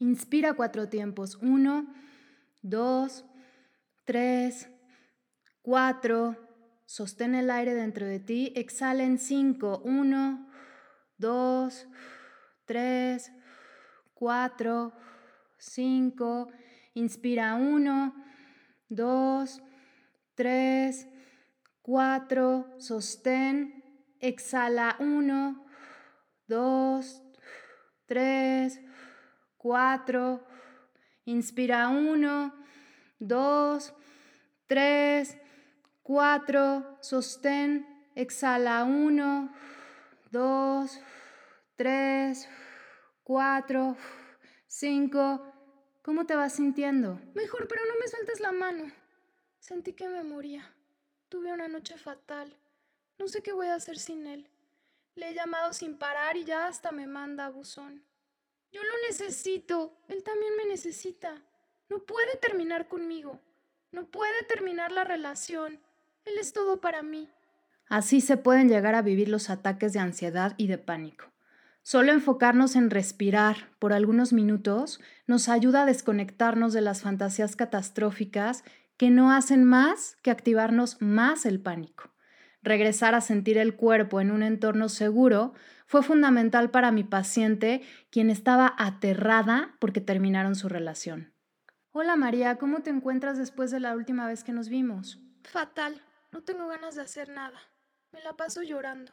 Inspira cuatro tiempos. Uno, dos, tres, cuatro. Sostén el aire dentro de ti. Exhala en cinco. Uno, dos, tres, cuatro, cinco. Inspira uno, dos, tres, cuatro. Sostén. Exhala uno, dos, tres, cuatro. Inspira uno, dos, tres, cuatro. Sostén. Exhala uno, dos, tres, cuatro, cinco. ¿Cómo te vas sintiendo? Mejor, pero no me sueltes la mano. Sentí que me moría. Tuve una noche fatal. No sé qué voy a hacer sin él. Le he llamado sin parar y ya hasta me manda buzón. Yo lo necesito. Él también me necesita. No puede terminar conmigo. No puede terminar la relación. Él es todo para mí. Así se pueden llegar a vivir los ataques de ansiedad y de pánico. Solo enfocarnos en respirar por algunos minutos nos ayuda a desconectarnos de las fantasías catastróficas que no hacen más que activarnos más el pánico. Regresar a sentir el cuerpo en un entorno seguro fue fundamental para mi paciente, quien estaba aterrada porque terminaron su relación. Hola María, ¿cómo te encuentras después de la última vez que nos vimos? Fatal, no tengo ganas de hacer nada. Me la paso llorando.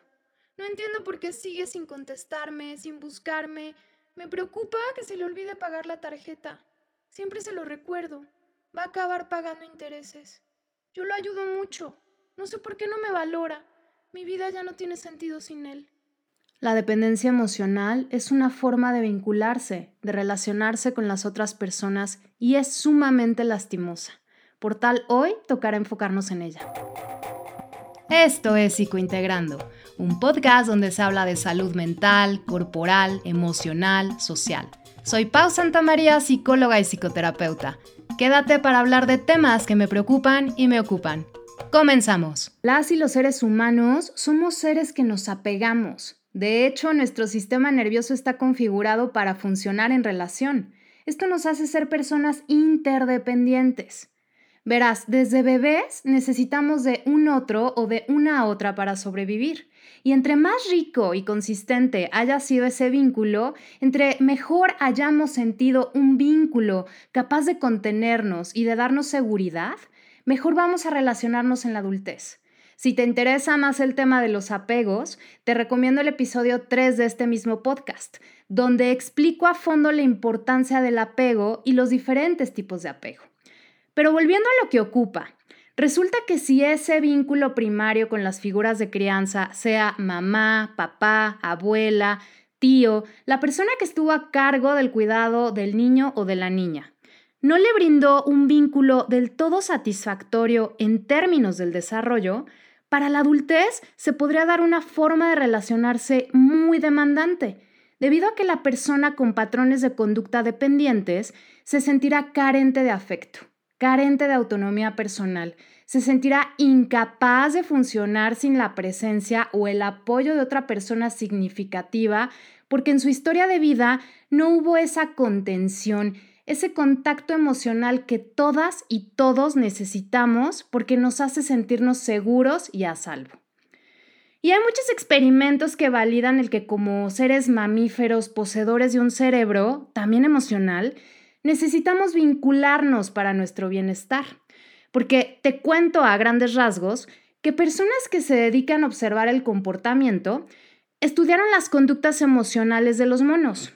No entiendo por qué sigue sin contestarme, sin buscarme. Me preocupa que se le olvide pagar la tarjeta. Siempre se lo recuerdo. Va a acabar pagando intereses. Yo lo ayudo mucho. No sé por qué no me valora. Mi vida ya no tiene sentido sin él. La dependencia emocional es una forma de vincularse, de relacionarse con las otras personas y es sumamente lastimosa. Por tal, hoy tocará enfocarnos en ella. Esto es Psicointegrando, un podcast donde se habla de salud mental, corporal, emocional, social. Soy Pau Santamaría, psicóloga y psicoterapeuta. Quédate para hablar de temas que me preocupan y me ocupan. Comenzamos. Las y los seres humanos somos seres que nos apegamos. De hecho, nuestro sistema nervioso está configurado para funcionar en relación. Esto nos hace ser personas interdependientes. Verás, desde bebés necesitamos de un otro o de una otra para sobrevivir. Y entre más rico y consistente haya sido ese vínculo, entre mejor hayamos sentido un vínculo capaz de contenernos y de darnos seguridad, mejor vamos a relacionarnos en la adultez. Si te interesa más el tema de los apegos, te recomiendo el episodio 3 de este mismo podcast, donde explico a fondo la importancia del apego y los diferentes tipos de apego. Pero volviendo a lo que ocupa, resulta que si ese vínculo primario con las figuras de crianza, sea mamá, papá, abuela, tío, la persona que estuvo a cargo del cuidado del niño o de la niña, no le brindó un vínculo del todo satisfactorio en términos del desarrollo, para la adultez se podría dar una forma de relacionarse muy demandante, debido a que la persona con patrones de conducta dependientes se sentirá carente de afecto carente de autonomía personal, se sentirá incapaz de funcionar sin la presencia o el apoyo de otra persona significativa porque en su historia de vida no hubo esa contención, ese contacto emocional que todas y todos necesitamos porque nos hace sentirnos seguros y a salvo. Y hay muchos experimentos que validan el que como seres mamíferos poseedores de un cerebro, también emocional, necesitamos vincularnos para nuestro bienestar. Porque te cuento a grandes rasgos que personas que se dedican a observar el comportamiento estudiaron las conductas emocionales de los monos.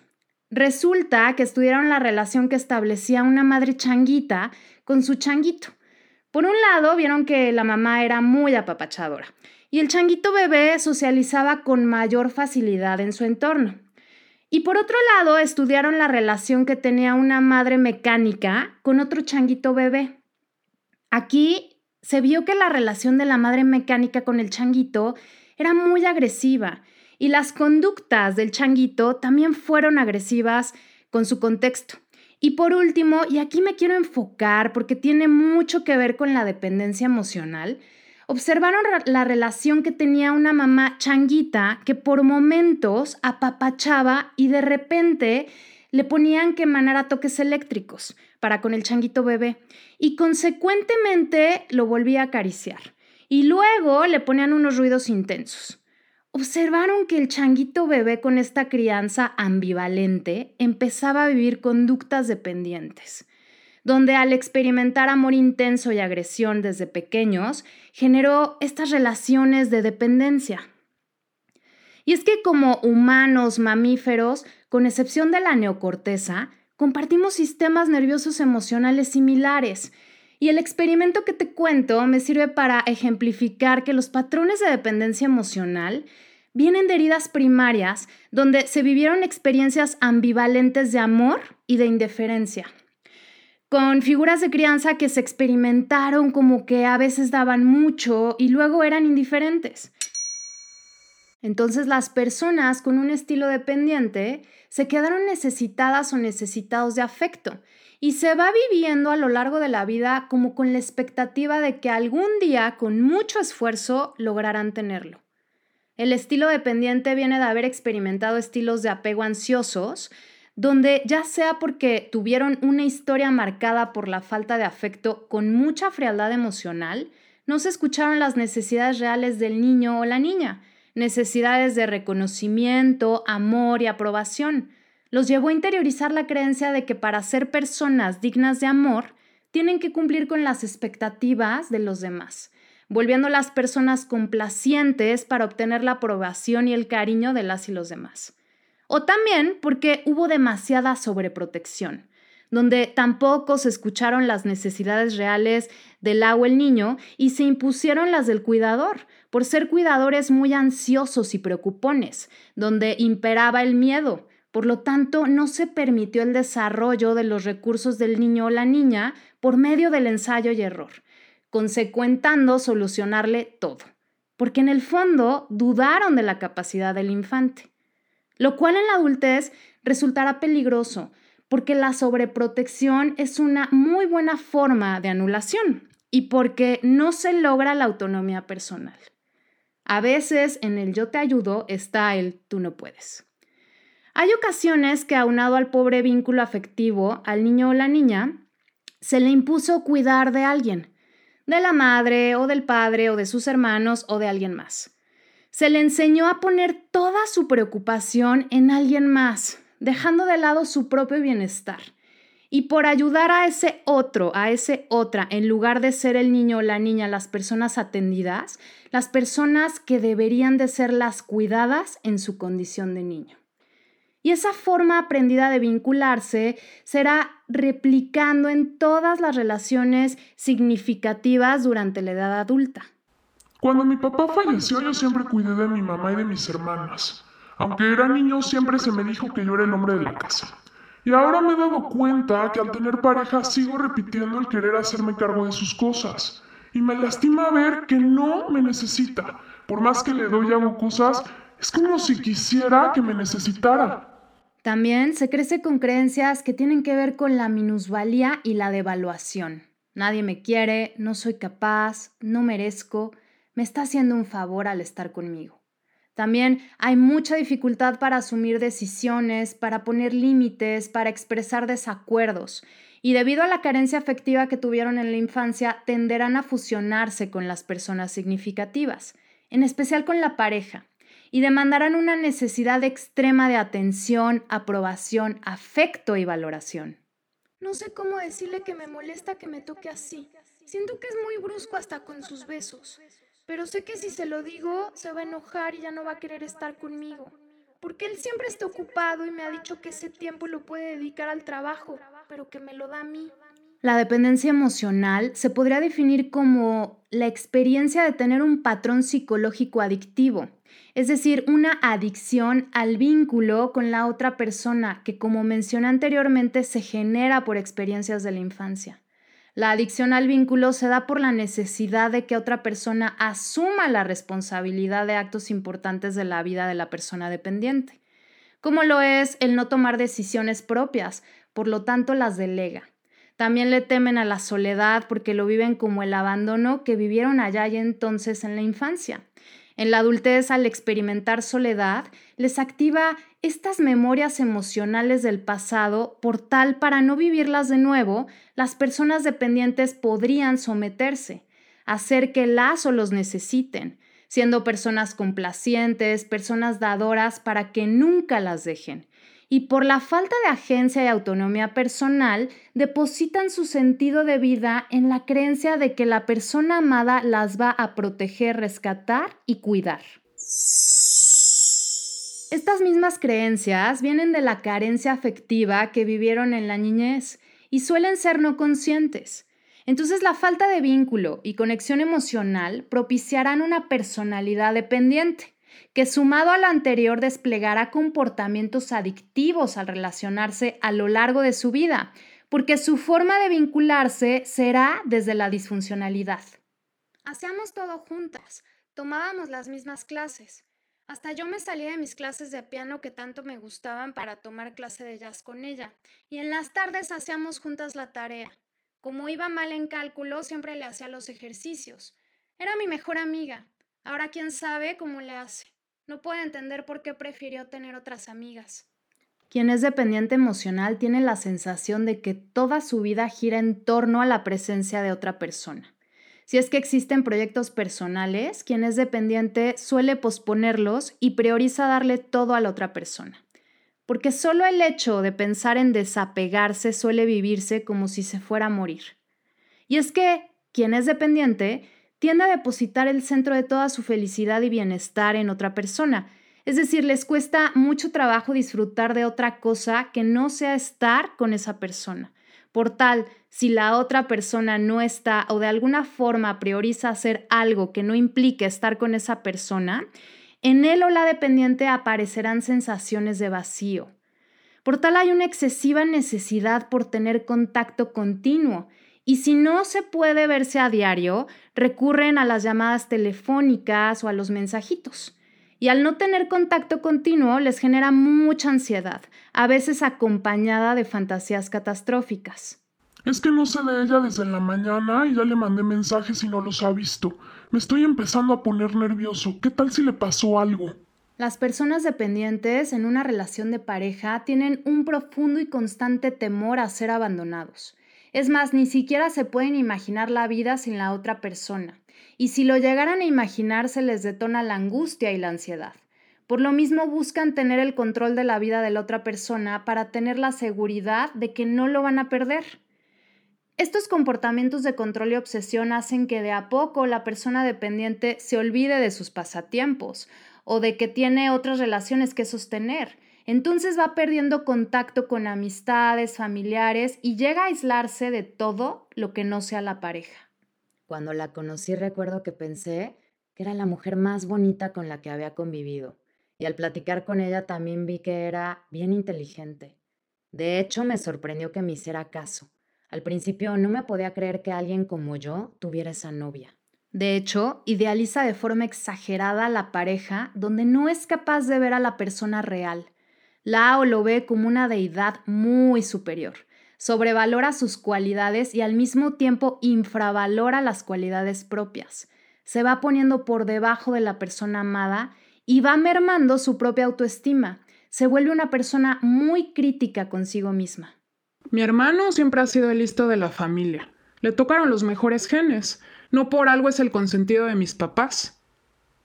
Resulta que estudiaron la relación que establecía una madre changuita con su changuito. Por un lado, vieron que la mamá era muy apapachadora y el changuito bebé socializaba con mayor facilidad en su entorno. Y por otro lado, estudiaron la relación que tenía una madre mecánica con otro changuito bebé. Aquí se vio que la relación de la madre mecánica con el changuito era muy agresiva y las conductas del changuito también fueron agresivas con su contexto. Y por último, y aquí me quiero enfocar porque tiene mucho que ver con la dependencia emocional, observaron la relación que tenía una mamá changuita que por momentos apapachaba y de repente le ponían que emanara toques eléctricos para con el changuito bebé y consecuentemente lo volvía a acariciar. Y luego le ponían unos ruidos intensos. Observaron que el changuito bebé con esta crianza ambivalente empezaba a vivir conductas dependientes, donde al experimentar amor intenso y agresión desde pequeños, generó estas relaciones de dependencia. Y es que como humanos mamíferos, con excepción de la neocorteza, compartimos sistemas nerviosos emocionales similares. Y el experimento que te cuento me sirve para ejemplificar que los patrones de dependencia emocional vienen de heridas primarias donde se vivieron experiencias ambivalentes de amor y de indiferencia, con figuras de crianza que se experimentaron como que a veces daban mucho y luego eran indiferentes. Entonces las personas con un estilo dependiente se quedaron necesitadas o necesitados de afecto y se va viviendo a lo largo de la vida como con la expectativa de que algún día con mucho esfuerzo lograrán tenerlo. El estilo dependiente viene de haber experimentado estilos de apego ansiosos, donde ya sea porque tuvieron una historia marcada por la falta de afecto con mucha frialdad emocional, no se escucharon las necesidades reales del niño o la niña, necesidades de reconocimiento, amor y aprobación. Los llevó a interiorizar la creencia de que para ser personas dignas de amor, tienen que cumplir con las expectativas de los demás, volviendo las personas complacientes para obtener la aprobación y el cariño de las y los demás. O también porque hubo demasiada sobreprotección donde tampoco se escucharon las necesidades reales del agua el niño y se impusieron las del cuidador, por ser cuidadores muy ansiosos y preocupones, donde imperaba el miedo. Por lo tanto, no se permitió el desarrollo de los recursos del niño o la niña por medio del ensayo y error, consecuentando solucionarle todo, porque en el fondo dudaron de la capacidad del infante, lo cual en la adultez resultará peligroso, porque la sobreprotección es una muy buena forma de anulación y porque no se logra la autonomía personal. A veces en el yo te ayudo está el tú no puedes. Hay ocasiones que aunado al pobre vínculo afectivo al niño o la niña, se le impuso cuidar de alguien, de la madre o del padre o de sus hermanos o de alguien más. Se le enseñó a poner toda su preocupación en alguien más, dejando de lado su propio bienestar. Y por ayudar a ese otro, a ese otra, en lugar de ser el niño o la niña, las personas atendidas, las personas que deberían de ser las cuidadas en su condición de niño. Y esa forma aprendida de vincularse será replicando en todas las relaciones significativas durante la edad adulta. Cuando mi papá falleció, yo siempre cuidé de mi mamá y de mis hermanas. Aunque era niño, siempre se me dijo que yo era el hombre de la casa. Y ahora me he dado cuenta que al tener pareja sigo repitiendo el querer hacerme cargo de sus cosas. Y me lastima ver que no me necesita. Por más que le doy y hago cosas, es como si quisiera que me necesitara. También se crece con creencias que tienen que ver con la minusvalía y la devaluación. Nadie me quiere, no soy capaz, no merezco, me está haciendo un favor al estar conmigo. También hay mucha dificultad para asumir decisiones, para poner límites, para expresar desacuerdos. Y debido a la carencia afectiva que tuvieron en la infancia, tenderán a fusionarse con las personas significativas, en especial con la pareja, y demandarán una necesidad extrema de atención, aprobación, afecto y valoración. No sé cómo decirle que me molesta que me toque así. Siento que es muy brusco hasta con sus besos. Pero sé que si se lo digo, se va a enojar y ya no va a querer estar conmigo. Porque él siempre está ocupado y me ha dicho que ese tiempo lo puede dedicar al trabajo, pero que me lo da a mí. La dependencia emocional se podría definir como la experiencia de tener un patrón psicológico adictivo, es decir, una adicción al vínculo con la otra persona que, como mencioné anteriormente, se genera por experiencias de la infancia. La adicción al vínculo se da por la necesidad de que otra persona asuma la responsabilidad de actos importantes de la vida de la persona dependiente, como lo es el no tomar decisiones propias, por lo tanto las delega. También le temen a la soledad porque lo viven como el abandono que vivieron allá y entonces en la infancia. En la adultez, al experimentar soledad, les activa estas memorias emocionales del pasado por tal para no vivirlas de nuevo, las personas dependientes podrían someterse, hacer que las o los necesiten, siendo personas complacientes, personas dadoras para que nunca las dejen. Y por la falta de agencia y autonomía personal, depositan su sentido de vida en la creencia de que la persona amada las va a proteger, rescatar y cuidar. Estas mismas creencias vienen de la carencia afectiva que vivieron en la niñez y suelen ser no conscientes. Entonces la falta de vínculo y conexión emocional propiciarán una personalidad dependiente, que sumado a lo anterior desplegará comportamientos adictivos al relacionarse a lo largo de su vida, porque su forma de vincularse será desde la disfuncionalidad. Hacíamos todo juntas, tomábamos las mismas clases, hasta yo me salí de mis clases de piano que tanto me gustaban para tomar clase de jazz con ella, y en las tardes hacíamos juntas la tarea. Como iba mal en cálculo, siempre le hacía los ejercicios. Era mi mejor amiga. Ahora quién sabe cómo le hace. No puedo entender por qué prefirió tener otras amigas. Quien es dependiente emocional tiene la sensación de que toda su vida gira en torno a la presencia de otra persona. Si es que existen proyectos personales, quien es dependiente suele posponerlos y prioriza darle todo a la otra persona. Porque solo el hecho de pensar en desapegarse suele vivirse como si se fuera a morir. Y es que quien es dependiente tiende a depositar el centro de toda su felicidad y bienestar en otra persona. Es decir, les cuesta mucho trabajo disfrutar de otra cosa que no sea estar con esa persona. Por tal, si la otra persona no está o de alguna forma prioriza hacer algo que no implique estar con esa persona, en él o la dependiente aparecerán sensaciones de vacío. Por tal hay una excesiva necesidad por tener contacto continuo y si no se puede verse a diario, recurren a las llamadas telefónicas o a los mensajitos y al no tener contacto continuo les genera mucha ansiedad, a veces acompañada de fantasías catastróficas. Es que no sé de ella desde la mañana y ya le mandé mensajes y no los ha visto. Me estoy empezando a poner nervioso. ¿Qué tal si le pasó algo? Las personas dependientes en una relación de pareja tienen un profundo y constante temor a ser abandonados. Es más, ni siquiera se pueden imaginar la vida sin la otra persona y si lo llegaran a imaginar se les detona la angustia y la ansiedad. Por lo mismo buscan tener el control de la vida de la otra persona para tener la seguridad de que no lo van a perder. Estos comportamientos de control y obsesión hacen que de a poco la persona dependiente se olvide de sus pasatiempos o de que tiene otras relaciones que sostener. Entonces va perdiendo contacto con amistades, familiares y llega a aislarse de todo lo que no sea la pareja. Cuando la conocí recuerdo que pensé que era la mujer más bonita con la que había convivido, y al platicar con ella también vi que era bien inteligente. De hecho, me sorprendió que me hiciera caso. Al principio no me podía creer que alguien como yo tuviera esa novia. De hecho, idealiza de forma exagerada a la pareja donde no es capaz de ver a la persona real. La o lo ve como una deidad muy superior, sobrevalora sus cualidades y al mismo tiempo infravalora las cualidades propias. Se va poniendo por debajo de la persona amada y va mermando su propia autoestima. Se vuelve una persona muy crítica consigo misma. Mi hermano siempre ha sido el listo de la familia. Le tocaron los mejores genes. No por algo es el consentido de mis papás.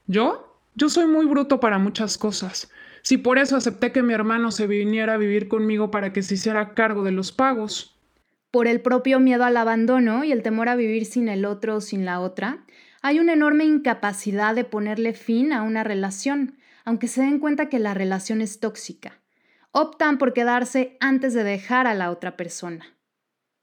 ¿Yo? Yo soy muy bruto para muchas cosas. Si por eso acepté que mi hermano se viniera a vivir conmigo para que se hiciera cargo de los pagos. Por el propio miedo al abandono y el temor a vivir sin el otro o sin la otra, hay una enorme incapacidad de ponerle fin a una relación, aunque se den cuenta que la relación es tóxica. Optan por quedarse antes de dejar a la otra persona.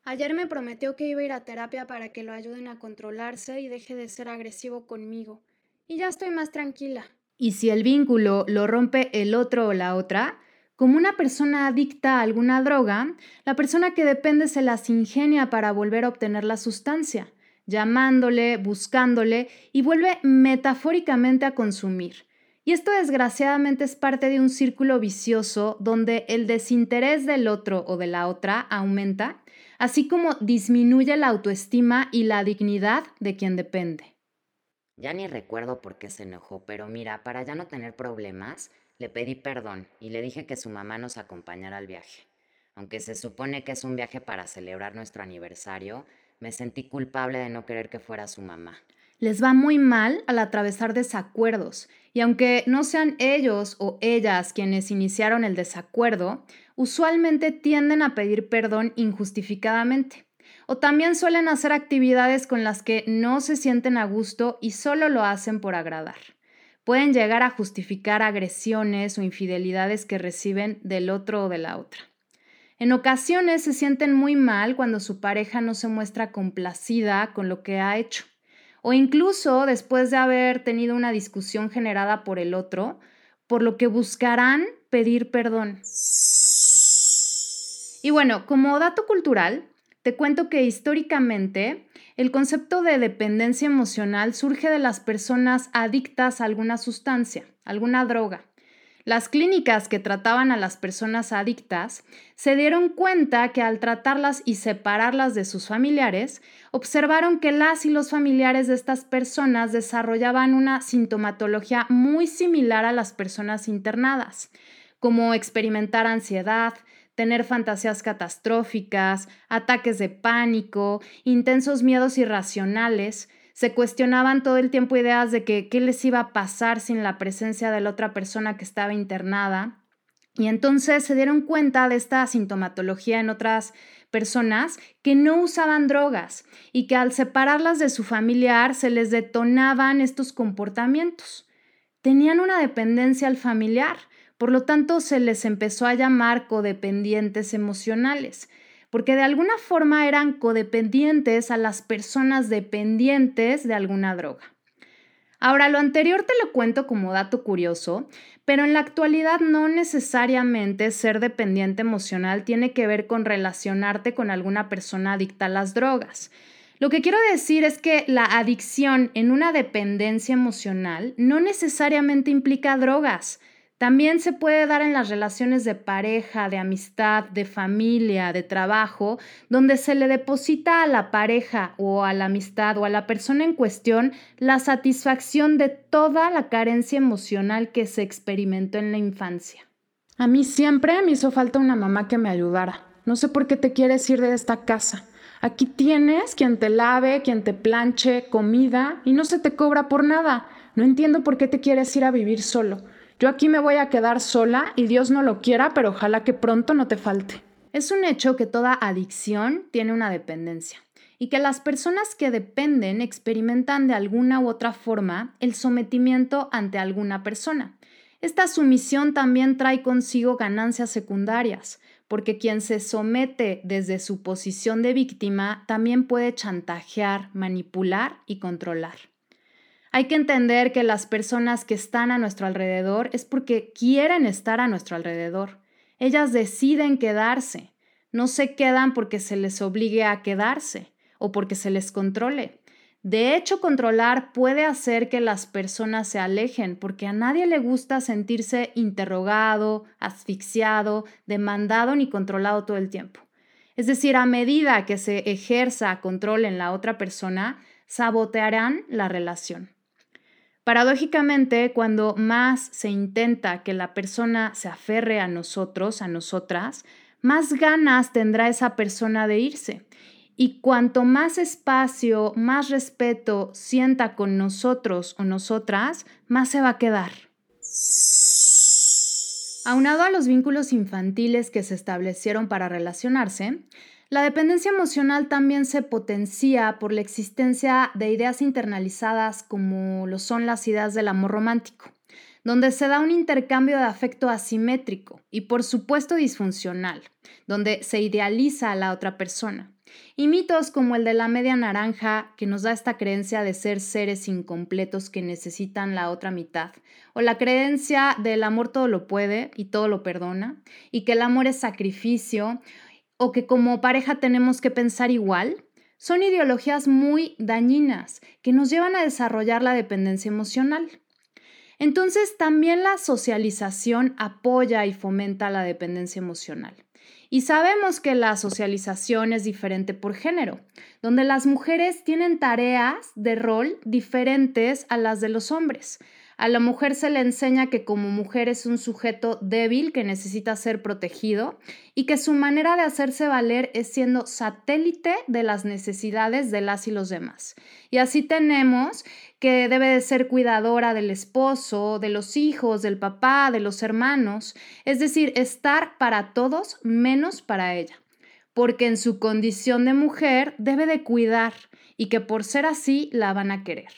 Ayer me prometió que iba a ir a terapia para que lo ayuden a controlarse y deje de ser agresivo conmigo. Y ya estoy más tranquila. Y si el vínculo lo rompe el otro o la otra, como una persona adicta a alguna droga, la persona que depende se las ingenia para volver a obtener la sustancia, llamándole, buscándole y vuelve metafóricamente a consumir. Y esto desgraciadamente es parte de un círculo vicioso donde el desinterés del otro o de la otra aumenta, así como disminuye la autoestima y la dignidad de quien depende. Ya ni recuerdo por qué se enojó, pero mira, para ya no tener problemas, le pedí perdón y le dije que su mamá nos acompañara al viaje. Aunque se supone que es un viaje para celebrar nuestro aniversario, me sentí culpable de no querer que fuera su mamá. Les va muy mal al atravesar desacuerdos, y aunque no sean ellos o ellas quienes iniciaron el desacuerdo, usualmente tienden a pedir perdón injustificadamente. O también suelen hacer actividades con las que no se sienten a gusto y solo lo hacen por agradar. Pueden llegar a justificar agresiones o infidelidades que reciben del otro o de la otra. En ocasiones se sienten muy mal cuando su pareja no se muestra complacida con lo que ha hecho. O incluso después de haber tenido una discusión generada por el otro, por lo que buscarán pedir perdón. Y bueno, como dato cultural, te cuento que históricamente el concepto de dependencia emocional surge de las personas adictas a alguna sustancia, alguna droga. Las clínicas que trataban a las personas adictas se dieron cuenta que al tratarlas y separarlas de sus familiares, observaron que las y los familiares de estas personas desarrollaban una sintomatología muy similar a las personas internadas, como experimentar ansiedad, tener fantasías catastróficas, ataques de pánico, intensos miedos irracionales. Se cuestionaban todo el tiempo ideas de que qué les iba a pasar sin la presencia de la otra persona que estaba internada. Y entonces se dieron cuenta de esta sintomatología en otras personas que no usaban drogas y que al separarlas de su familiar se les detonaban estos comportamientos. Tenían una dependencia al familiar por lo tanto, se les empezó a llamar codependientes emocionales, porque de alguna forma eran codependientes a las personas dependientes de alguna droga. Ahora, lo anterior te lo cuento como dato curioso, pero en la actualidad no necesariamente ser dependiente emocional tiene que ver con relacionarte con alguna persona adicta a las drogas. Lo que quiero decir es que la adicción en una dependencia emocional no necesariamente implica drogas. También se puede dar en las relaciones de pareja, de amistad, de familia, de trabajo, donde se le deposita a la pareja o a la amistad o a la persona en cuestión la satisfacción de toda la carencia emocional que se experimentó en la infancia. A mí siempre me hizo falta una mamá que me ayudara. No sé por qué te quieres ir de esta casa. Aquí tienes quien te lave, quien te planche, comida y no se te cobra por nada. No entiendo por qué te quieres ir a vivir solo. Yo aquí me voy a quedar sola y Dios no lo quiera, pero ojalá que pronto no te falte. Es un hecho que toda adicción tiene una dependencia y que las personas que dependen experimentan de alguna u otra forma el sometimiento ante alguna persona. Esta sumisión también trae consigo ganancias secundarias, porque quien se somete desde su posición de víctima también puede chantajear, manipular y controlar. Hay que entender que las personas que están a nuestro alrededor es porque quieren estar a nuestro alrededor. Ellas deciden quedarse. No se quedan porque se les obligue a quedarse o porque se les controle. De hecho, controlar puede hacer que las personas se alejen porque a nadie le gusta sentirse interrogado, asfixiado, demandado ni controlado todo el tiempo. Es decir, a medida que se ejerza control en la otra persona, sabotearán la relación. Paradójicamente, cuando más se intenta que la persona se aferre a nosotros, a nosotras, más ganas tendrá esa persona de irse. Y cuanto más espacio, más respeto sienta con nosotros o nosotras, más se va a quedar. Aunado a los vínculos infantiles que se establecieron para relacionarse, la dependencia emocional también se potencia por la existencia de ideas internalizadas como lo son las ideas del amor romántico, donde se da un intercambio de afecto asimétrico y por supuesto disfuncional, donde se idealiza a la otra persona. Y mitos como el de la media naranja, que nos da esta creencia de ser seres incompletos que necesitan la otra mitad, o la creencia del amor todo lo puede y todo lo perdona, y que el amor es sacrificio, o que como pareja tenemos que pensar igual, son ideologías muy dañinas que nos llevan a desarrollar la dependencia emocional. Entonces, también la socialización apoya y fomenta la dependencia emocional. Y sabemos que la socialización es diferente por género, donde las mujeres tienen tareas de rol diferentes a las de los hombres. A la mujer se le enseña que como mujer es un sujeto débil que necesita ser protegido y que su manera de hacerse valer es siendo satélite de las necesidades de las y los demás. Y así tenemos que debe de ser cuidadora del esposo, de los hijos, del papá, de los hermanos, es decir, estar para todos menos para ella, porque en su condición de mujer debe de cuidar y que por ser así la van a querer.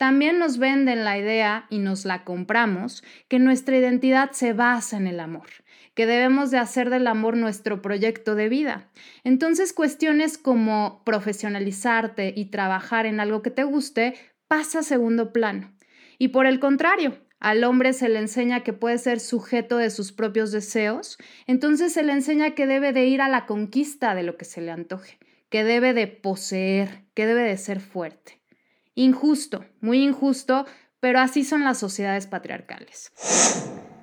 También nos venden la idea y nos la compramos que nuestra identidad se basa en el amor, que debemos de hacer del amor nuestro proyecto de vida. Entonces cuestiones como profesionalizarte y trabajar en algo que te guste pasa a segundo plano. Y por el contrario, al hombre se le enseña que puede ser sujeto de sus propios deseos, entonces se le enseña que debe de ir a la conquista de lo que se le antoje, que debe de poseer, que debe de ser fuerte. Injusto, muy injusto, pero así son las sociedades patriarcales.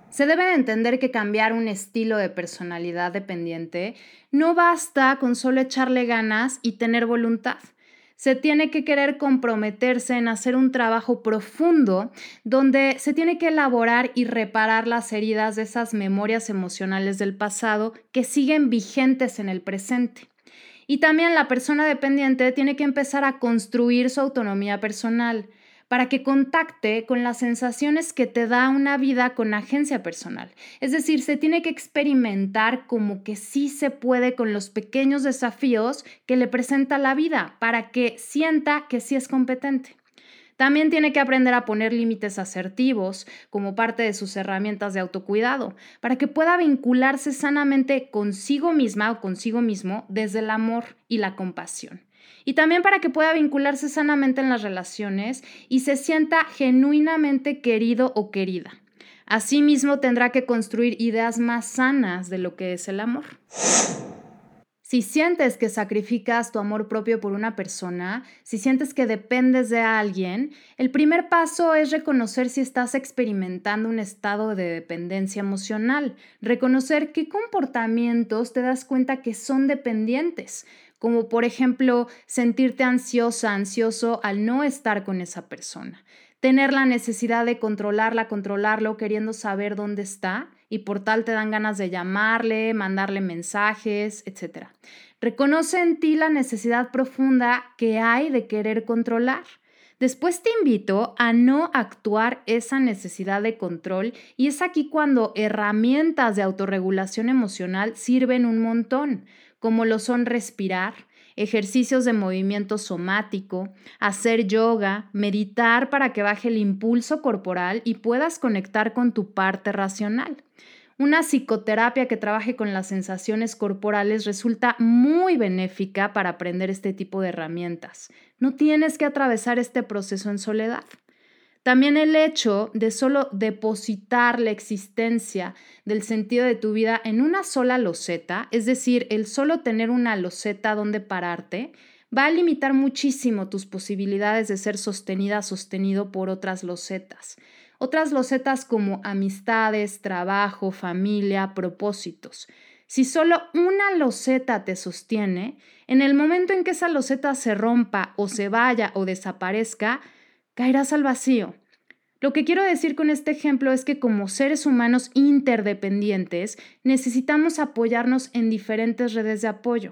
Se debe entender que cambiar un estilo de personalidad dependiente no basta con solo echarle ganas y tener voluntad. Se tiene que querer comprometerse en hacer un trabajo profundo donde se tiene que elaborar y reparar las heridas de esas memorias emocionales del pasado que siguen vigentes en el presente. Y también la persona dependiente tiene que empezar a construir su autonomía personal para que contacte con las sensaciones que te da una vida con agencia personal. Es decir, se tiene que experimentar como que sí se puede con los pequeños desafíos que le presenta la vida para que sienta que sí es competente. También tiene que aprender a poner límites asertivos como parte de sus herramientas de autocuidado, para que pueda vincularse sanamente consigo misma o consigo mismo desde el amor y la compasión. Y también para que pueda vincularse sanamente en las relaciones y se sienta genuinamente querido o querida. Asimismo, tendrá que construir ideas más sanas de lo que es el amor. Si sientes que sacrificas tu amor propio por una persona, si sientes que dependes de alguien, el primer paso es reconocer si estás experimentando un estado de dependencia emocional, reconocer qué comportamientos te das cuenta que son dependientes, como por ejemplo sentirte ansiosa, ansioso al no estar con esa persona, tener la necesidad de controlarla, controlarlo, queriendo saber dónde está y por tal te dan ganas de llamarle, mandarle mensajes, etc. Reconoce en ti la necesidad profunda que hay de querer controlar. Después te invito a no actuar esa necesidad de control y es aquí cuando herramientas de autorregulación emocional sirven un montón, como lo son respirar, ejercicios de movimiento somático, hacer yoga, meditar para que baje el impulso corporal y puedas conectar con tu parte racional. Una psicoterapia que trabaje con las sensaciones corporales resulta muy benéfica para aprender este tipo de herramientas. No tienes que atravesar este proceso en soledad. También el hecho de solo depositar la existencia del sentido de tu vida en una sola loseta, es decir, el solo tener una loseta donde pararte, va a limitar muchísimo tus posibilidades de ser sostenida, sostenido por otras losetas. Otras losetas como amistades, trabajo, familia, propósitos. Si solo una loseta te sostiene, en el momento en que esa loseta se rompa o se vaya o desaparezca, caerás al vacío. Lo que quiero decir con este ejemplo es que como seres humanos interdependientes necesitamos apoyarnos en diferentes redes de apoyo.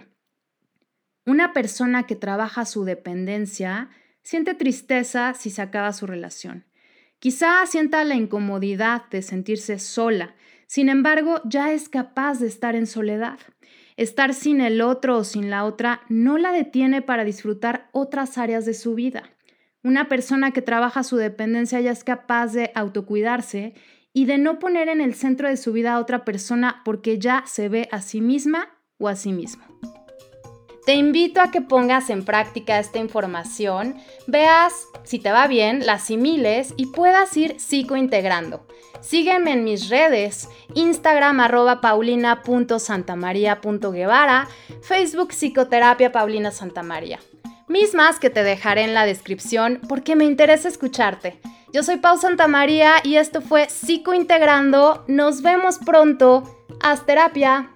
Una persona que trabaja su dependencia siente tristeza si se acaba su relación. Quizá sienta la incomodidad de sentirse sola, sin embargo ya es capaz de estar en soledad. Estar sin el otro o sin la otra no la detiene para disfrutar otras áreas de su vida. Una persona que trabaja su dependencia ya es capaz de autocuidarse y de no poner en el centro de su vida a otra persona porque ya se ve a sí misma o a sí mismo. Te invito a que pongas en práctica esta información, veas si te va bien, la asimiles y puedas ir psicointegrando. Sígueme en mis redes, Instagram arroba paulina.santamaria.guevara, Facebook Psicoterapia Paulina Santamaría mismas que te dejaré en la descripción porque me interesa escucharte. Yo soy Pau Santamaría y esto fue Psicointegrando. Nos vemos pronto. Haz terapia.